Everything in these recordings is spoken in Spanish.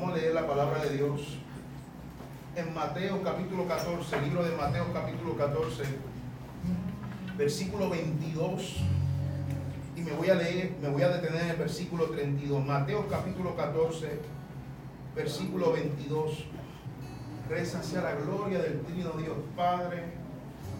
Vamos a leer la palabra de Dios. En Mateo capítulo 14, libro de Mateo capítulo 14, versículo 22. Y me voy a leer, me voy a detener en el versículo 32. Mateo capítulo 14, versículo 22. Reza hacia la gloria del Trino Dios Padre,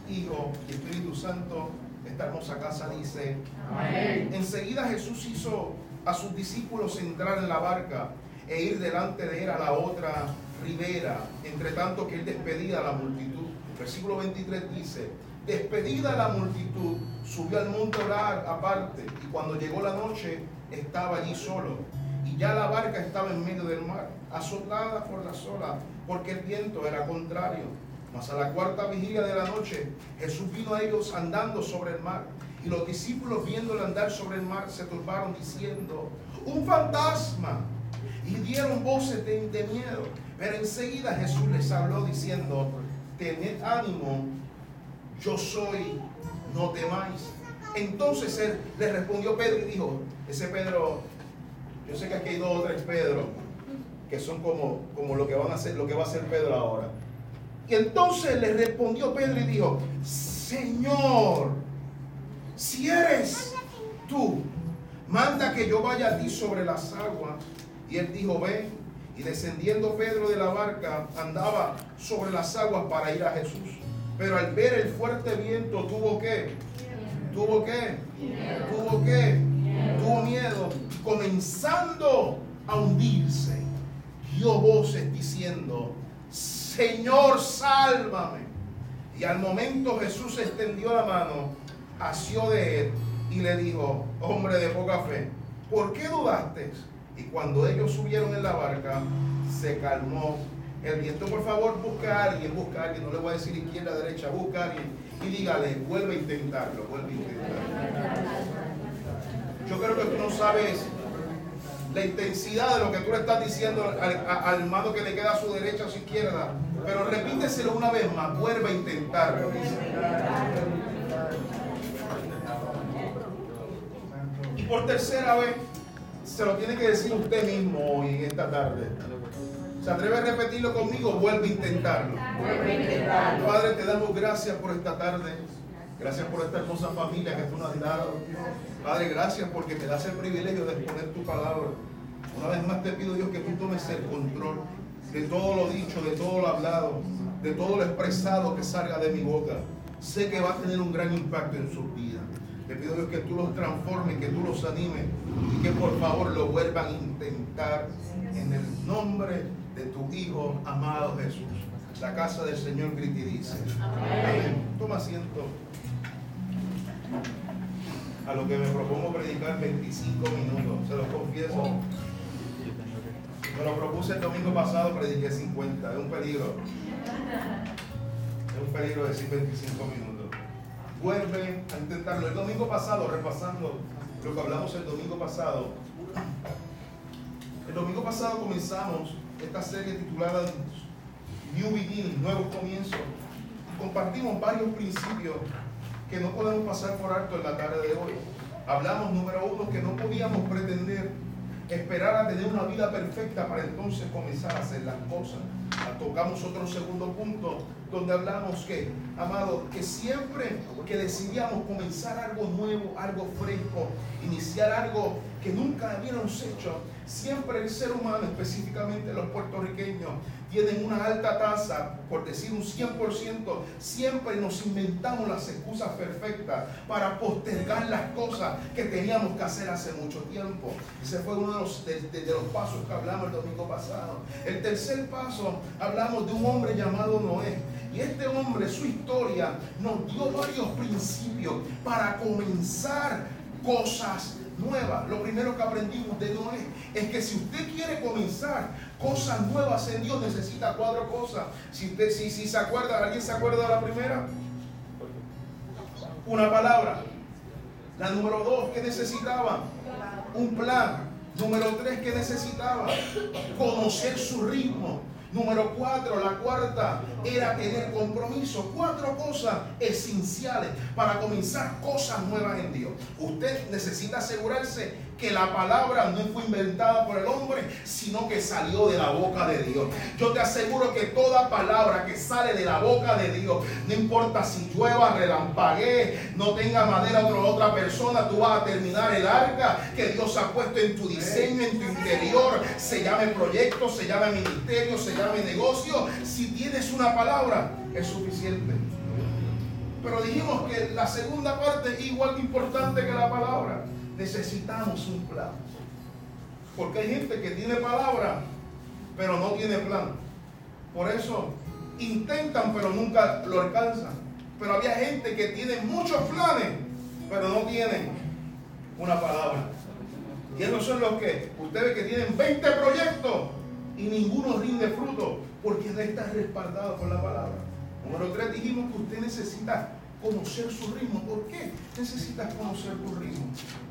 Hijo y Espíritu Santo. Esta hermosa casa dice, Amén. enseguida Jesús hizo a sus discípulos entrar en la barca e ir delante de él a la otra ribera, entre tanto que él despedía a la multitud. Versículo 23 dice, despedida la multitud, subió al monte a orar aparte, y cuando llegó la noche estaba allí solo, y ya la barca estaba en medio del mar, azotada por la sola, porque el viento era contrario. Mas a la cuarta vigilia de la noche, Jesús vino a ellos andando sobre el mar. Y los discípulos viéndole andar sobre el mar se turbaron diciendo, un fantasma. Y dieron voces de, miedo. Pero enseguida Jesús les habló diciendo, tened ánimo, yo soy, no temáis. Entonces él le respondió Pedro y dijo, ese Pedro, yo sé que aquí hay dos o tres Pedro que son como, como lo que van a hacer, lo que va a hacer Pedro ahora. Y entonces le respondió Pedro y dijo, Señor, si eres tú, manda que yo vaya a ti sobre las aguas. Y él dijo, ven. Y descendiendo Pedro de la barca, andaba sobre las aguas para ir a Jesús. Pero al ver el fuerte viento, tuvo que, tuvo que, tuvo que, tuvo miedo, comenzando a hundirse. Dio voces diciendo, Señor, sálvame. Y al momento Jesús extendió la mano, asió de él y le dijo, hombre de poca fe, ¿por qué dudaste? Y cuando ellos subieron en la barca, se calmó el viento. Por favor, busca a alguien, busca a alguien, no le voy a decir izquierda, derecha, busca a alguien y dígale, vuelve a intentarlo, vuelve a intentarlo. Yo creo que tú no sabes la intensidad de lo que tú le estás diciendo al, al hermano que le queda a su derecha o a su izquierda. Pero repíteselo una vez más, vuelve a intentarlo. Y por tercera vez, se lo tiene que decir usted mismo hoy en esta tarde. ¿Se atreve a repetirlo conmigo? Vuelve a intentarlo. Padre, te damos gracias por esta tarde. Gracias por esta hermosa familia que tú nos has dado. Padre, gracias porque me das el privilegio de exponer tu palabra. Una vez más te pido, Dios, que tú tomes el control de todo lo dicho, de todo lo hablado, de todo lo expresado que salga de mi boca. Sé que va a tener un gran impacto en sus vidas. Te pido, Dios, que tú los transformes, que tú los animes y que por favor lo vuelvan a intentar en el nombre de tu Hijo amado Jesús. La casa del Señor grita y dice. Amén. Toma asiento a lo que me propongo predicar 25 minutos, se los confieso. Me lo propuse el domingo pasado, prediqué 50, es un peligro. Es un peligro decir 25 minutos. Vuelve a intentarlo. El domingo pasado, repasando lo que hablamos el domingo pasado, el domingo pasado comenzamos esta serie titulada New Beginning, Nuevos Comienzos. Compartimos varios principios que no podemos pasar por alto en la tarde de hoy. Hablamos, número uno, que no podíamos pretender esperar a tener una vida perfecta para entonces comenzar a hacer las cosas. Tocamos otro segundo punto donde hablamos que, amado, que siempre que decidíamos comenzar algo nuevo, algo fresco, iniciar algo que nunca habíamos hecho, siempre el ser humano, específicamente los puertorriqueños, tienen una alta tasa, por decir un 100%, siempre nos inventamos las excusas perfectas para postergar las cosas que teníamos que hacer hace mucho tiempo. Ese fue uno de los, de, los pasos que hablamos el domingo pasado. El tercer paso, hablamos de un hombre llamado Noé. Y este hombre, su historia, nos dio varios principios para comenzar cosas nuevas. Lo primero que aprendimos de Noé es que si usted quiere comenzar cosas nuevas en Dios, necesita cuatro cosas. Si usted, si, si se acuerda, ¿alguien se acuerda de la primera? Una palabra. La número dos, ¿qué necesitaba? Un plan. Número tres, ¿qué necesitaba? Conocer su ritmo. Número cuatro, la cuarta era tener compromiso. Cuatro cosas esenciales para comenzar cosas nuevas en Dios. Usted necesita asegurarse que la palabra no fue inventada por el hombre, sino que salió de la boca de Dios. Yo te aseguro que toda palabra que sale de la boca de Dios, no importa si llueva, relampaguee, no tenga madera otra, otra persona, tú vas a terminar el arca que Dios ha puesto en tu diseño, en tu interior, se llame proyecto, se llame ministerio, se llame negocio. Si tienes una palabra, es suficiente. Pero dijimos que la segunda parte es igual de importante que la palabra necesitamos un plan. Porque hay gente que tiene palabra, pero no tiene plan. Por eso intentan, pero nunca lo alcanzan. Pero había gente que tiene muchos planes, pero no tienen una palabra. Y esos son los que, ustedes que tienen 20 proyectos y ninguno rinde fruto, porque está respaldado por la palabra. Número 3 dijimos que usted necesita conocer su ritmo. ¿Por qué necesitas conocer tu ritmo?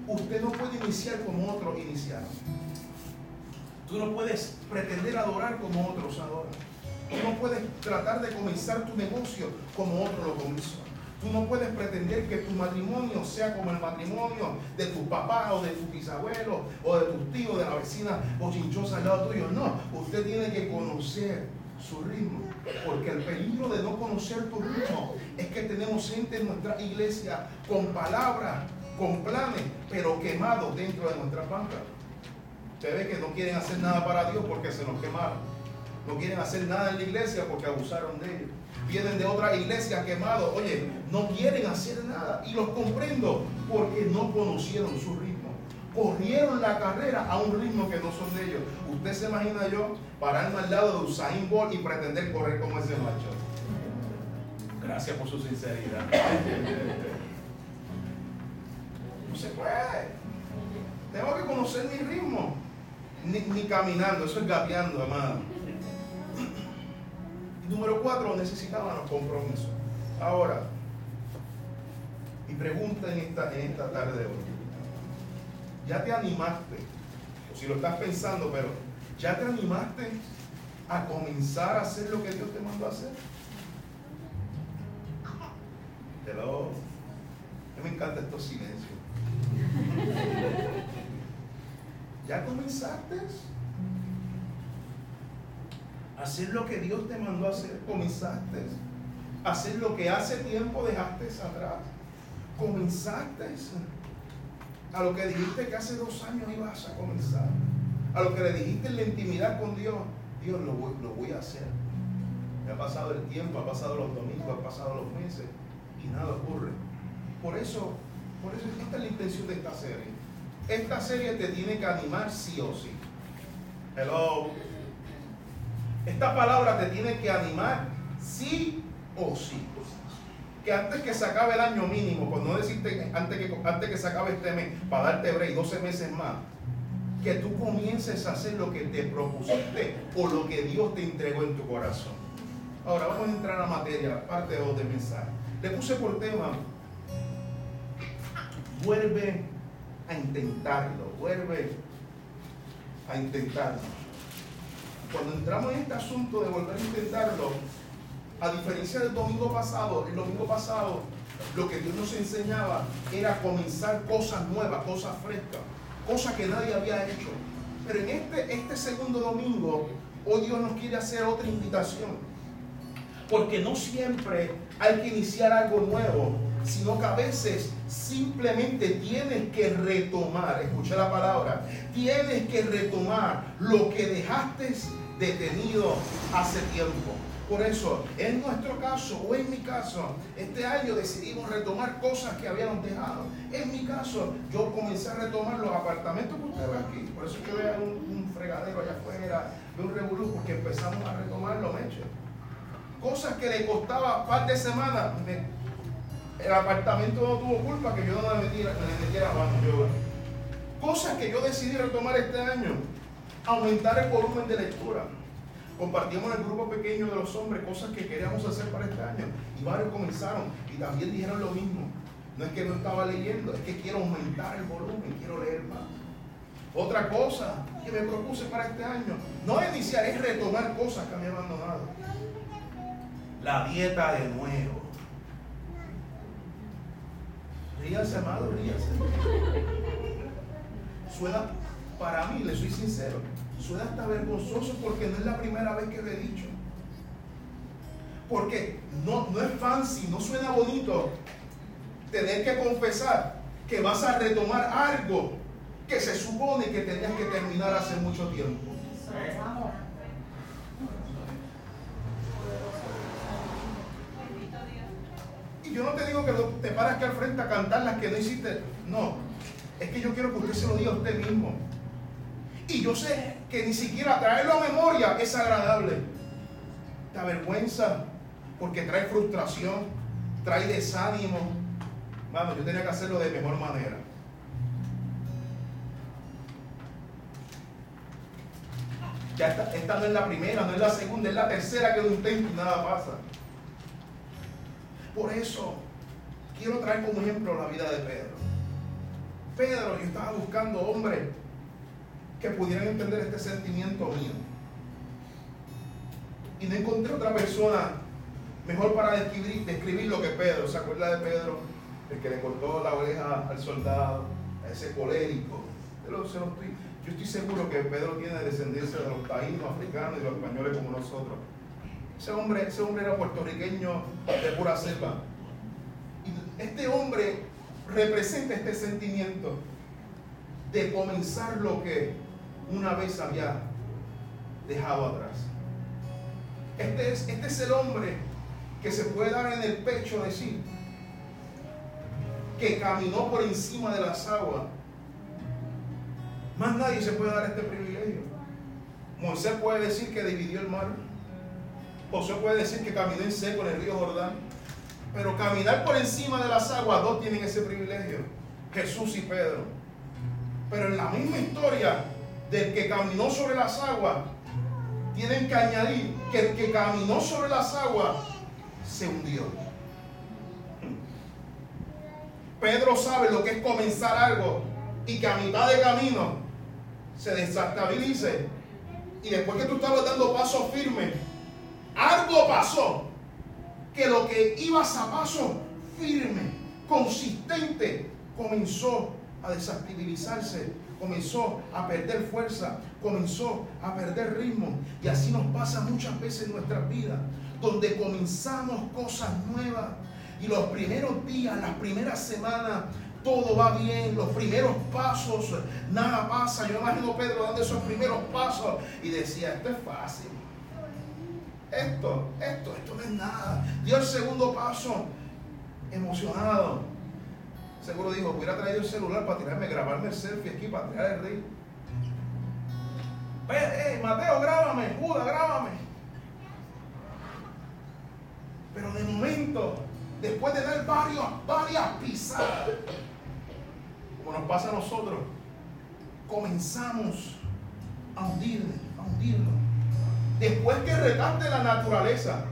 Usted no puede iniciar como otros iniciaron. Tú no puedes pretender adorar como otros adoran. Tú no puedes tratar de comenzar tu negocio como otro lo comenzó. Tú no puedes pretender que tu matrimonio sea como el matrimonio de tu papá o de tu bisabuelo o de tus tíos, de la vecina o chinchosa al lado tuyo. No, usted tiene que conocer su ritmo. Porque el peligro de no conocer tu ritmo es que tenemos gente en nuestra iglesia con palabras, con planes, pero quemados dentro de nuestras bancas. Usted ve que no quieren hacer nada para Dios porque se nos quemaron. No quieren hacer nada en la iglesia porque abusaron de ellos. Vienen de otra iglesia quemados. Oye, no quieren hacer nada. Y los comprendo porque no conocieron su ritmo corrieron la carrera a un ritmo que no son de ellos. Usted se imagina yo pararme al lado de Usain Bolt y pretender correr como ese macho. Gracias por su sinceridad. No se puede. Tengo que conocer mi ritmo. Ni, caminando, eso es gateando, amado. Número cuatro, necesitábamos compromiso. Ahora, mi pregunta en esta, en esta tarde de hoy ya te animaste, o si lo estás pensando, pero ya te animaste a comenzar a hacer lo que Dios te mandó a hacer. Hello. A mí me encanta estos silencios. ¿Ya comenzaste? Hacer lo que Dios te mandó a hacer. Comenzaste. Hacer lo que hace tiempo dejaste atrás. Comenzaste a lo que dijiste que hace dos años ibas a comenzar, a lo que le dijiste la intimidad con Dios, Dios lo voy, lo voy a hacer. Me ha pasado el tiempo, ha pasado los domingos, ha pasado los meses y nada ocurre. Por eso, por eso esta es la intención de esta serie. Esta serie te tiene que animar sí o sí. Hello. Esta palabra te tiene que animar sí o sí que antes que se acabe el año mínimo, por no decirte antes que, antes que se acabe este mes, para darte break 12 meses más, que tú comiences a hacer lo que te propusiste o lo que Dios te entregó en tu corazón. Ahora vamos a entrar a materia, parte 2 del mensaje. Le puse por tema, vuelve a intentarlo, vuelve a intentarlo. Cuando entramos en este asunto de volver a intentarlo, a diferencia del domingo pasado, el domingo pasado lo que Dios nos enseñaba era comenzar cosas nuevas, cosas frescas, cosas que nadie había hecho. Pero en este, este segundo domingo, hoy Dios nos quiere hacer otra invitación. Porque no siempre hay que iniciar algo nuevo, sino que a veces simplemente tienes que retomar, escucha la palabra, tienes que retomar lo que dejaste detenido hace tiempo. Por eso, en nuestro caso o en mi caso, este año decidimos retomar cosas que habíamos dejado. En mi caso, yo comencé a retomar los apartamentos que usted ve aquí. Por eso es que vean un, fregadero allá afuera, ve un revolú, porque empezamos a retomar los hechos. Cosas que le costaba un par de semanas. el apartamento no tuvo culpa que yo no le metiera, le metiera mano. Yo, cosas que yo decidí retomar este año. Aumentar el volumen de lectura compartíamos en el grupo pequeño de los hombres cosas que queríamos hacer para este año. Y varios comenzaron y también dijeron lo mismo. No es que no estaba leyendo, es que quiero aumentar el volumen, quiero leer más. Otra cosa que me propuse para este año, no es iniciar, es retomar cosas que había abandonado. La dieta de nuevo. Ríase, amado, ríase. suena, para mí, le soy sincero, suena hasta vergonzoso porque no es la primera vez que lo he dicho. Porque no, no es fancy, no suena bonito tener que confesar que vas a retomar algo que se supone que tenías que terminar hace mucho tiempo. Y yo no te digo que te paras aquí al frente a cantar las que no hiciste. No, es que yo quiero que usted se lo diga a usted mismo. Y yo sé que ni siquiera traerlo a memoria es agradable. Te avergüenza porque trae frustración, trae desánimo. Vamos, yo tenía que hacerlo de mejor manera. Ya esta, esta no es la primera, no es la segunda, es la tercera que lo intento y nada pasa. Por eso quiero traer como ejemplo la vida de Pedro. Pedro, yo estaba buscando hombres que pudieran entender este sentimiento mío. Y no encontré otra persona mejor para describir, lo que Pedro. ¿Se acuerda de Pedro? El que le cortó la oreja al soldado, a ese colérico. Yo estoy seguro que Pedro tiene descendencia de los taínos africanos y los españoles como nosotros. Ese hombre, ese hombre era puertorriqueño de pura selva. Y este hombre representa este sentimiento de comenzar lo que una vez había dejado atrás. Este es, este es el hombre que se puede dar en el pecho decir que caminó por encima de las aguas. Más nadie se puede dar este privilegio. Moisés puede decir que dividió el mar. José puede decir que caminó en seco en el río Jordán. Pero caminar por encima de las aguas, dos tienen ese privilegio. Jesús y Pedro. Pero en la misma historia del que caminó sobre las aguas, tienen que añadir que el que caminó sobre las aguas se hundió. Pedro sabe lo que es comenzar algo y que a mitad de camino se desestabilice. Y después que tú estabas dando pasos firmes, algo pasó que lo que ibas a paso firme, consistente, comenzó a desestabilizarse, comenzó a perder fuerza, comenzó a perder ritmo. Y así nos pasa muchas veces en nuestras vidas, donde comenzamos cosas nuevas y los primeros días, las primeras semanas, todo va bien, los primeros pasos, nada pasa. Yo imagino Pedro dando esos primeros pasos y decía, esto es fácil. Esto, esto, esto no es nada. Dio el segundo paso, emocionado. Seguro dijo, hubiera traído el celular para tirarme, grabarme el selfie aquí, para tirar el rey. Eh, Mateo, grábame, Judas, grábame. Pero de momento, después de dar varios, varias pisadas, como nos pasa a nosotros, comenzamos a hundirle, a hundirlo. Después que retaste la naturaleza,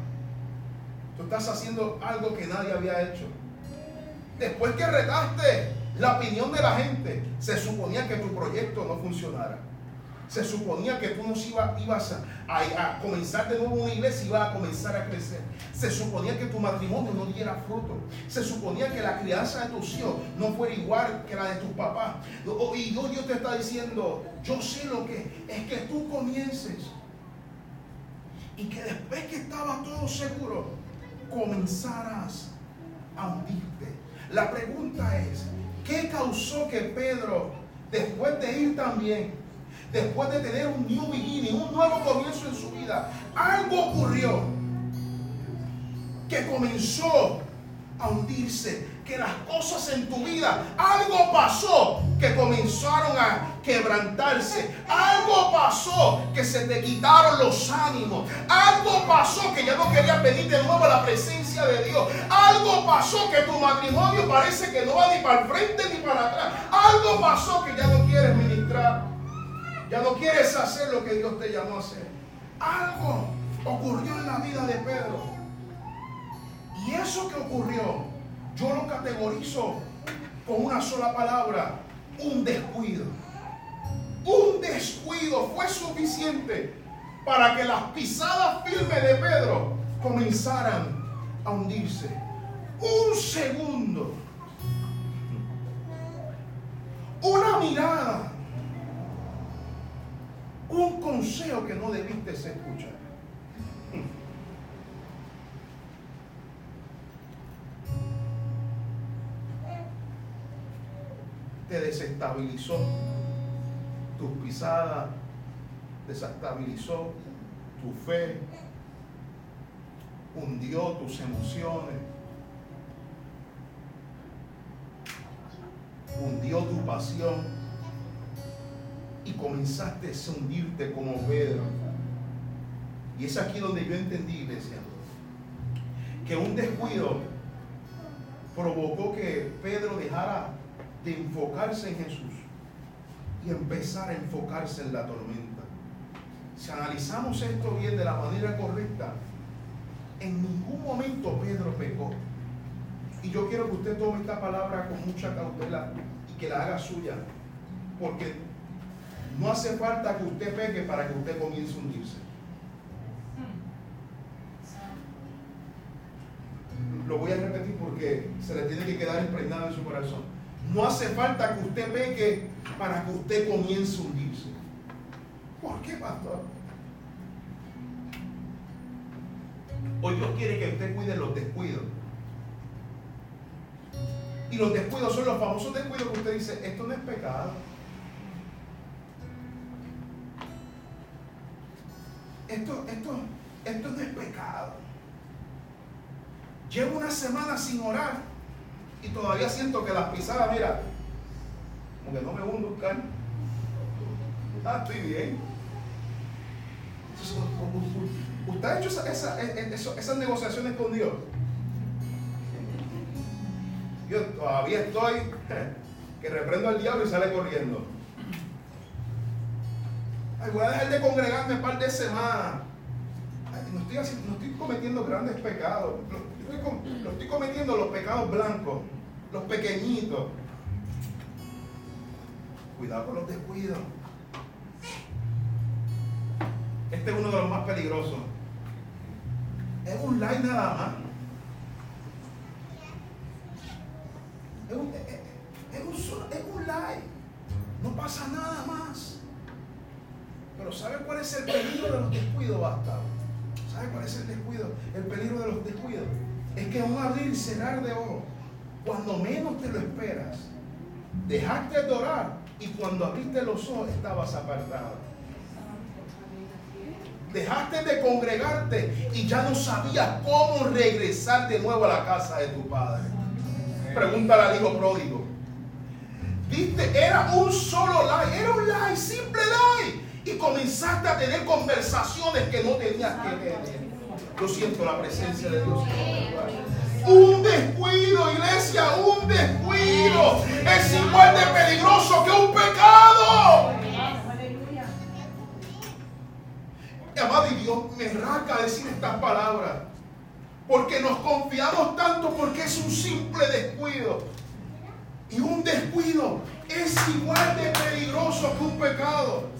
tú estás haciendo algo que nadie había hecho. Después que retaste la opinión de la gente, se suponía que tu proyecto no funcionara. Se suponía que tú no ibas a, comenzar de nuevo una iglesia y ibas a comenzar a crecer. Se suponía que tu matrimonio no diera fruto. Se suponía que la crianza de tus hijos no fuera igual que la de tus papás. Y Dios te está diciendo, yo sé lo que es que tú comiences. Y que después que estaba todo seguro, comenzaras a hundirte. La pregunta es, ¿qué causó que Pedro, después de ir también, después de tener un new beginning, un nuevo comienzo en su vida, algo ocurrió que comenzó a hundirse, que las cosas en tu vida, algo pasó que comenzaron a quebrantarse, algo pasó que se te quitaron los ánimos, algo pasó que ya no querías venir de nuevo la presencia de Dios, algo pasó que tu matrimonio parece que no va ni para el frente ni para atrás, algo pasó que ya no quieres ministrar, ya no quieres hacer lo que Dios te llamó a hacer, algo ocurrió en la vida de Pedro. Y eso que ocurrió, yo lo categorizo con una sola palabra, un descuido. Un descuido fue suficiente para que las pisadas firmes de Pedro comenzaran a hundirse. Un segundo. Una mirada un consejo que no debiste escuchar. Te desestabilizó tus pisadas, desestabilizó tu fe, hundió tus emociones, hundió tu pasión y comenzaste a hundirte como Pedro. Y es aquí donde yo entendí, iglesia, que un descuido provocó que Pedro dejara de enfocarse en Jesús y empezara a enfocarse en la tormenta. Si analizamos esto bien de la manera correcta, en ningún momento Pedro pecó. Y yo quiero que usted tome esta palabra con mucha cautela y que la haga suya. Porque no hace falta que usted peque para que usted comience a hundirse. Lo voy a repetir porque se le tiene que quedar impregnado en su corazón. No hace falta que usted peque para que usted comience a hundirse. ¿Por qué, pastor? Hoy Dios quiere que usted cuide los descuidos. Y los descuidos son los famosos descuidos que usted dice, esto no es pecado. esto, esto, esto no es pecado. Llevo una semana sin orar y todavía siento que las pisadas, mira, como no me hundo buscar. Ah, estoy bien. ¿Usted ha hecho esas negociaciones con Dios? Yo todavía estoy que reprendo al diablo y sale corriendo voy a dejar de congregarme un par de semanas. no, estoy no cometiendo grandes pecados. Lo, estoy, cometiendo los pecados blancos, los pequeñitos. Cuidado con los descuidos. Este es uno de los más peligrosos. Es un like nada más. Es un, es un, es un like. No pasa nada más. Pero ¿sabe cuál es el peligro de los descuidos, basta? ¿Sabe cuál es el descuido? El peligro de los descuidos. Es que un abrir y cerrar de ojos, cuando menos te lo esperas, dejaste de orar y cuando abriste los ojos estabas apartado. Dejaste de congregarte y ya no sabías cómo regresar de nuevo a la casa de tu padre. Pregúntale al hijo pródigo. Viste, era un solo like, era un like, simple like y comenzaste a tener conversaciones que no tenías que tener. Yo siento la presencia de Dios. Un descuido, iglesia, un descuido es igual de peligroso que un pecado. Amado, y Dios me raca decir estas palabras. Porque nos confiamos tanto porque es un simple descuido. Y un descuido es igual de peligroso que un pecado.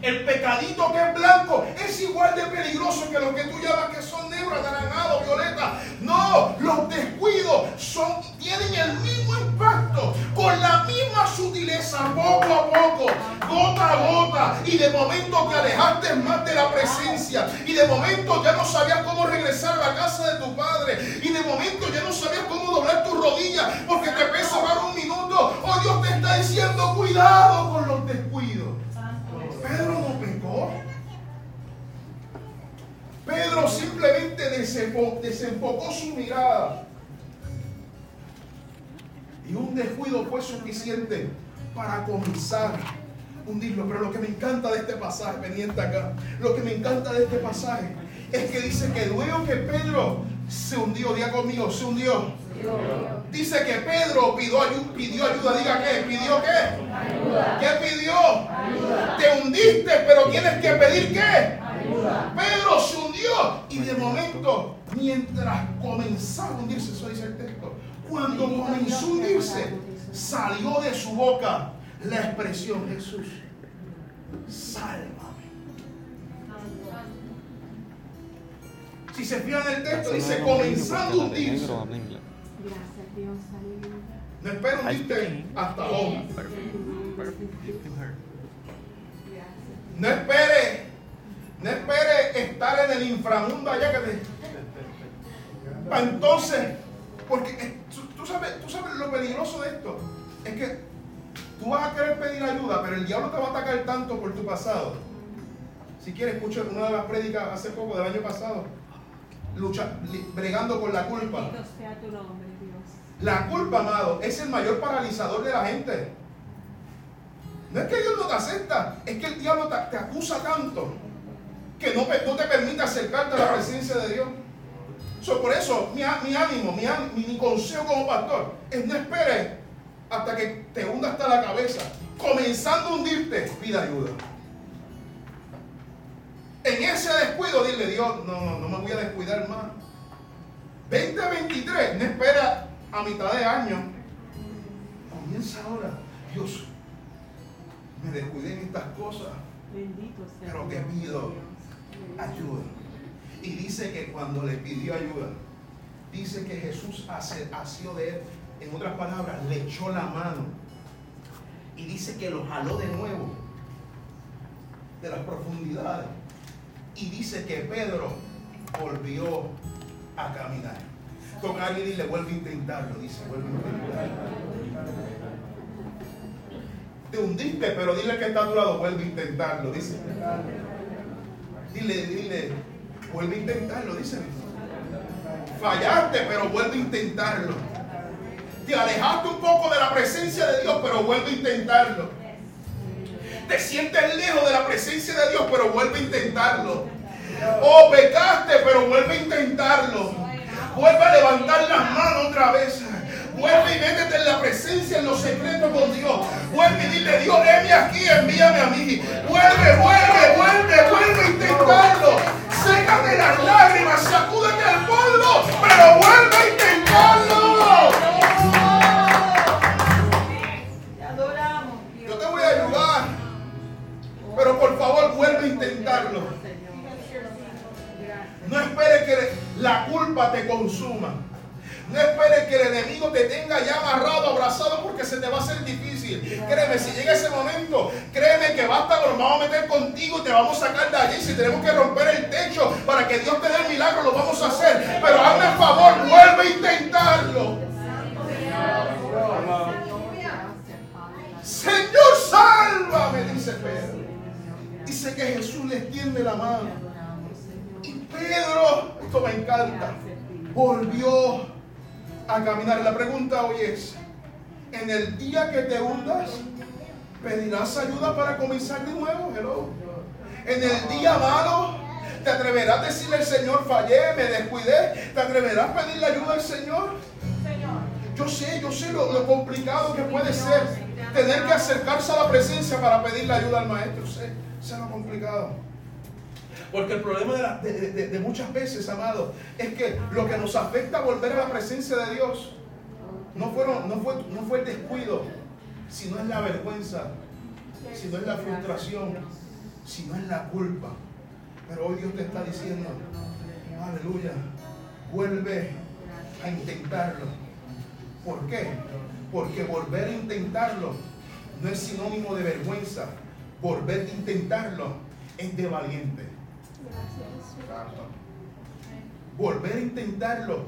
El pecadito que es blanco es igual de peligroso que lo que tú llamas que son negros, anaranjados, violetas. No, los descuidos son, tienen el mismo impacto, con la misma sutileza, poco a poco, gota a gota. Y de momento te presencia. Y de momento ya no sabías cómo regresar a la casa de tu padre. Y de momento ya no sabías cómo doblar tus rodillas porque te pesa más un minuto. Hoy Dios te está diciendo, cuidado con los descuidos. Pedro no pecó. Pedro simplemente desenfocó su mirada. Y un descuido fue suficiente para comenzar hundirlo. Pero lo que me encanta de este pasaje, pendiente acá, lo que me encanta de este pasaje es que dice que luego que Pedro se hundió, diga conmigo, se hundió. Dice que Pedro pidió, ayuda, pidió ayuda. Diga qué, pidió qué. Ayuda. ¿Qué pidió? Te hundiste, pero tienes que pedir qué. Pedro se hundió y de momento, mientras comenzaba a hundirse, eso dice el texto, cuando comenzó a hundirse, salió de su boca la expresión Jesús, sálvame. Si se fijan en el texto, dice comenzando a hundirse. No espero hundirte hasta ahora. No espere, no espere estar en el inframundo allá que te. Entonces, porque tú sabes, tú sabes lo peligroso de esto. Es que tú vas a querer pedir ayuda, pero el diablo te va a atacar tanto por tu pasado. Si quieres, escucha una de las prédicas hace poco del año pasado. Lucha, bregando con la culpa. La culpa, amado, es el mayor paralizador de la gente. No es que Dios no te acepta, es que el diablo te, acusa tanto que no, te permite acercarte a la presencia de Dios. por eso, mi, ánimo, mi, mi, consejo como pastor es no esperes hasta que te hunda hasta la cabeza. Comenzando a hundirte, pida ayuda. En ese descuido, dile Dios, no, no, no me voy a descuidar más. 2023, no espera a mitad de año. Comienza ahora. Dios, me descuidé en estas cosas. Bendito sea pero te pido ayuda. Y dice que cuando le pidió ayuda, dice que Jesús sido de él. En otras palabras, le echó la mano. Y dice que lo jaló de nuevo de las profundidades. Y dice que Pedro volvió a caminar. Tocar y le vuelve a intentarlo. Dice, vuelve a intentarlo te hundiste, pero dile que está a tu vuelve a intentarlo, dice. Dile, dile, vuelve a intentarlo, dice. Fallaste, pero vuelve a intentarlo. Te alejaste un poco de la presencia de Dios, pero vuelve a intentarlo. Te sientes lejos de la presencia de Dios, pero vuelve a intentarlo. O pecaste, pero vuelve a intentarlo. Vuelve a levantar las manos otra vez. Vuelve y métete en la presencia, en los secretos con Dios. Vuelve y dile, Dios, déme aquí, envíame a mí. Vuelve, vuelve, vuelve, vuelve a intentarlo. Sécate las lágrimas, sacúdete el polvo, pero vuelve te consuma. No esperes que el enemigo te tenga ya agarrado, abrazado, porque se te va a hacer difícil. Créeme, si llega ese momento, créeme que basta, nos vamos a meter contigo y te vamos a sacar de allí. Si tenemos que romper el techo para que Dios te dé el milagro, lo vamos a hacer. Pero hazme el favor, vuelve a intentarlo. Señor, sálvame, dice Pedro. Dice que Jesús le extiende la mano. Pedro, esto me encanta, volvió a caminar. La pregunta hoy es, en el día que te hundas, pedirás ayuda para comenzar de nuevo. Hello. En el día malo, te atreverás a decirle al Señor, fallé, me descuidé. Te atreverás a pedirle ayuda al Señor. Yo sé, yo sé lo, complicado que puede ser tener que acercarse a la presencia para pedirle ayuda al Maestro. Sé, sé lo complicado. Porque el problema de, muchas veces, amado, es que lo que nos afecta volver a la presencia de Dios no, fue, no fue el descuido, sino es la vergüenza, sino es la frustración, sino es la culpa. Pero hoy Dios te está diciendo, aleluya, vuelve a intentarlo. ¿Por qué? Porque volver a intentarlo no es sinónimo de vergüenza. Volver a intentarlo es de valiente. Volver a intentarlo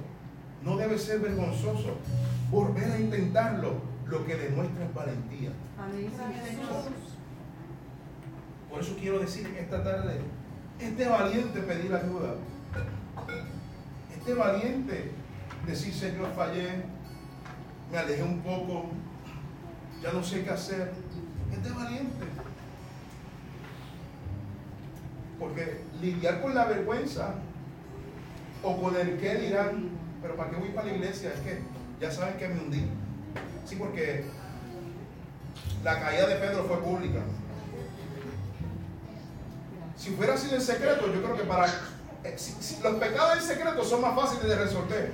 no debe ser vergonzoso. Volver a intentarlo lo que demuestra es valentía. Por eso quiero decir esta tarde, este valiente pedir ayuda. Este valiente decir, Señor, fallé, me alejé un poco, ya no sé qué hacer. Este valiente. Porque lidiar con la vergüenza o con el que dirán, pero ¿para qué voy para la iglesia? Es que ya saben que me hundí. Sí, porque la caída de Pedro fue pública. Si hubiera sido en secreto, yo creo que para... Eh, los pecados en secreto son más fáciles de resolver.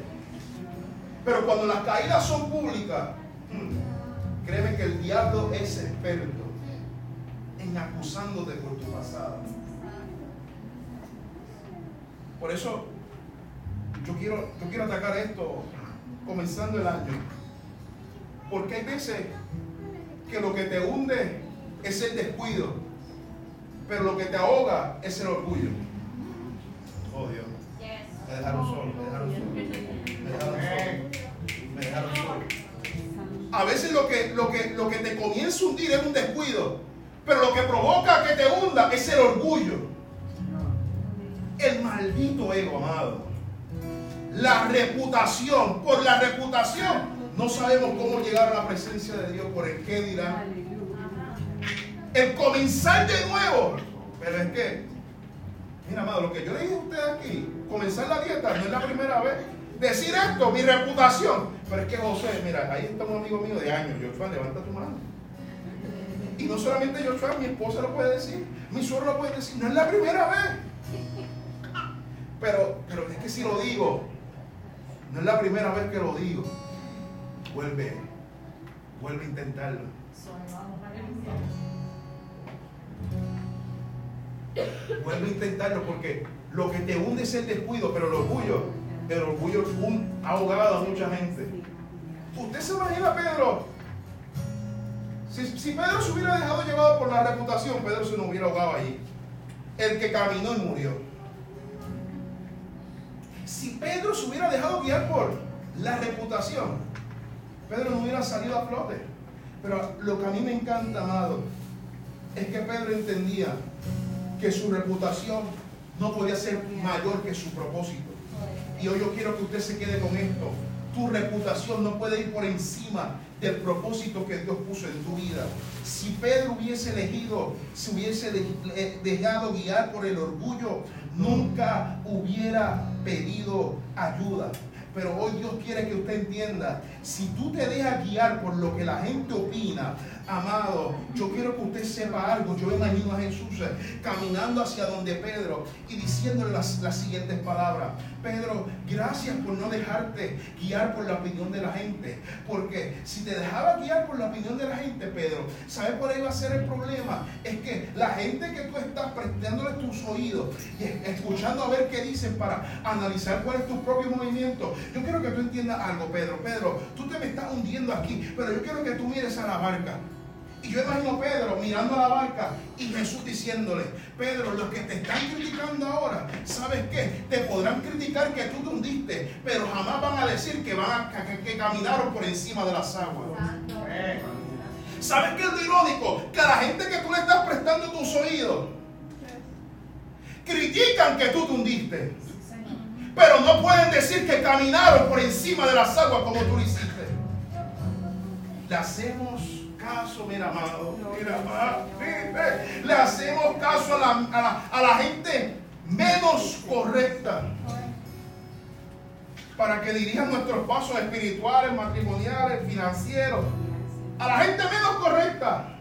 Pero cuando las caídas son públicas, hmm, créeme que el diablo es experto en acusándote por tu pasado. Por eso yo quiero, yo quiero atacar esto comenzando el año. Porque hay veces que lo que te hunde es el descuido. pero lo que te ahoga es el orgullo. Oh Dios. Me dejaron solo, me dejaron solo. Me dejaron solo. Me dejaron solo. A veces lo que, lo, que, lo que te comienza a hundir es un descuido, pero lo que provoca que te hunda es el orgullo. El maldito ego, amado. La reputación, por la reputación, no sabemos cómo llegar a la presencia de Dios, por el qué dirán. El comenzar de nuevo. Pero es que, mira, amado, lo que yo le dije a usted aquí, comenzar la dieta no es la primera vez. Decir esto, mi reputación. Pero es que José, mira, ahí está un amigo mío de años, Joshua, levanta tu mano. Y no solamente Joshua, mi esposa lo puede decir, mi suegro lo puede decir, no es la primera vez. Pero, pero es que si lo digo, no es la primera vez que lo digo. Vuelve, vuelve a intentarlo. Vuelve a intentarlo porque lo que te hunde es el descuido, pero el orgullo, el orgullo ha ahogado a mucha gente. ¿Usted se imagina Pedro? Si, si, Pedro se hubiera dejado llevado por la reputación, Pedro se no hubiera ahogado allí. El que caminó y murió. Si Pedro se hubiera dejado guiar por la reputación, Pedro no hubiera salido a flote. Pero lo que a mí me encanta, amado, es que Pedro entendía que su reputación no podía ser mayor que su propósito. Y hoy yo quiero que usted se quede con esto. Tu reputación no puede ir por encima del propósito que Dios puso en tu vida. Si Pedro hubiese elegido, si hubiese eh, dejado guiar por el orgullo, nunca hubiera pedido ayuda. Pero hoy Dios quiere que usted entienda, si tú te dejas guiar por lo que la gente opina, Amado, yo quiero que usted sepa algo. Yo imagino a Jesús eh, caminando hacia donde Pedro y diciéndole las, las, siguientes palabras. Pedro, gracias por no dejarte guiar por la opinión de la gente. Porque si te dejaba guiar por la opinión de la gente, Pedro, ¿sabes por ahí va a ser el problema? Es que la gente que tú estás prestándole tus oídos y escuchando a ver qué dicen para analizar cuál es tu propio movimiento. Yo quiero que tú entiendas algo, Pedro. Pedro, tú te me estás hundiendo aquí, pero yo quiero que tú mires a la barca. Y yo imagino a Pedro mirando a la barca y Jesús diciéndole, Pedro, los que te están criticando ahora, ¿sabes qué? Te podrán criticar que tú te hundiste, pero jamás van a decir que, van a, que, caminaron por encima de las aguas. ¿Sabes qué es lo irónico? Que a la gente que tú le estás prestando tus oídos, critican que tú te hundiste. Pero no pueden decir que caminaron por encima de las aguas como tú lo hiciste. Le hacemos caso, mira, amado. Mira. Le hacemos caso a la, a la gente menos correcta para que dirijan nuestros pasos espirituales, matrimoniales, financieros. A la gente menos correcta.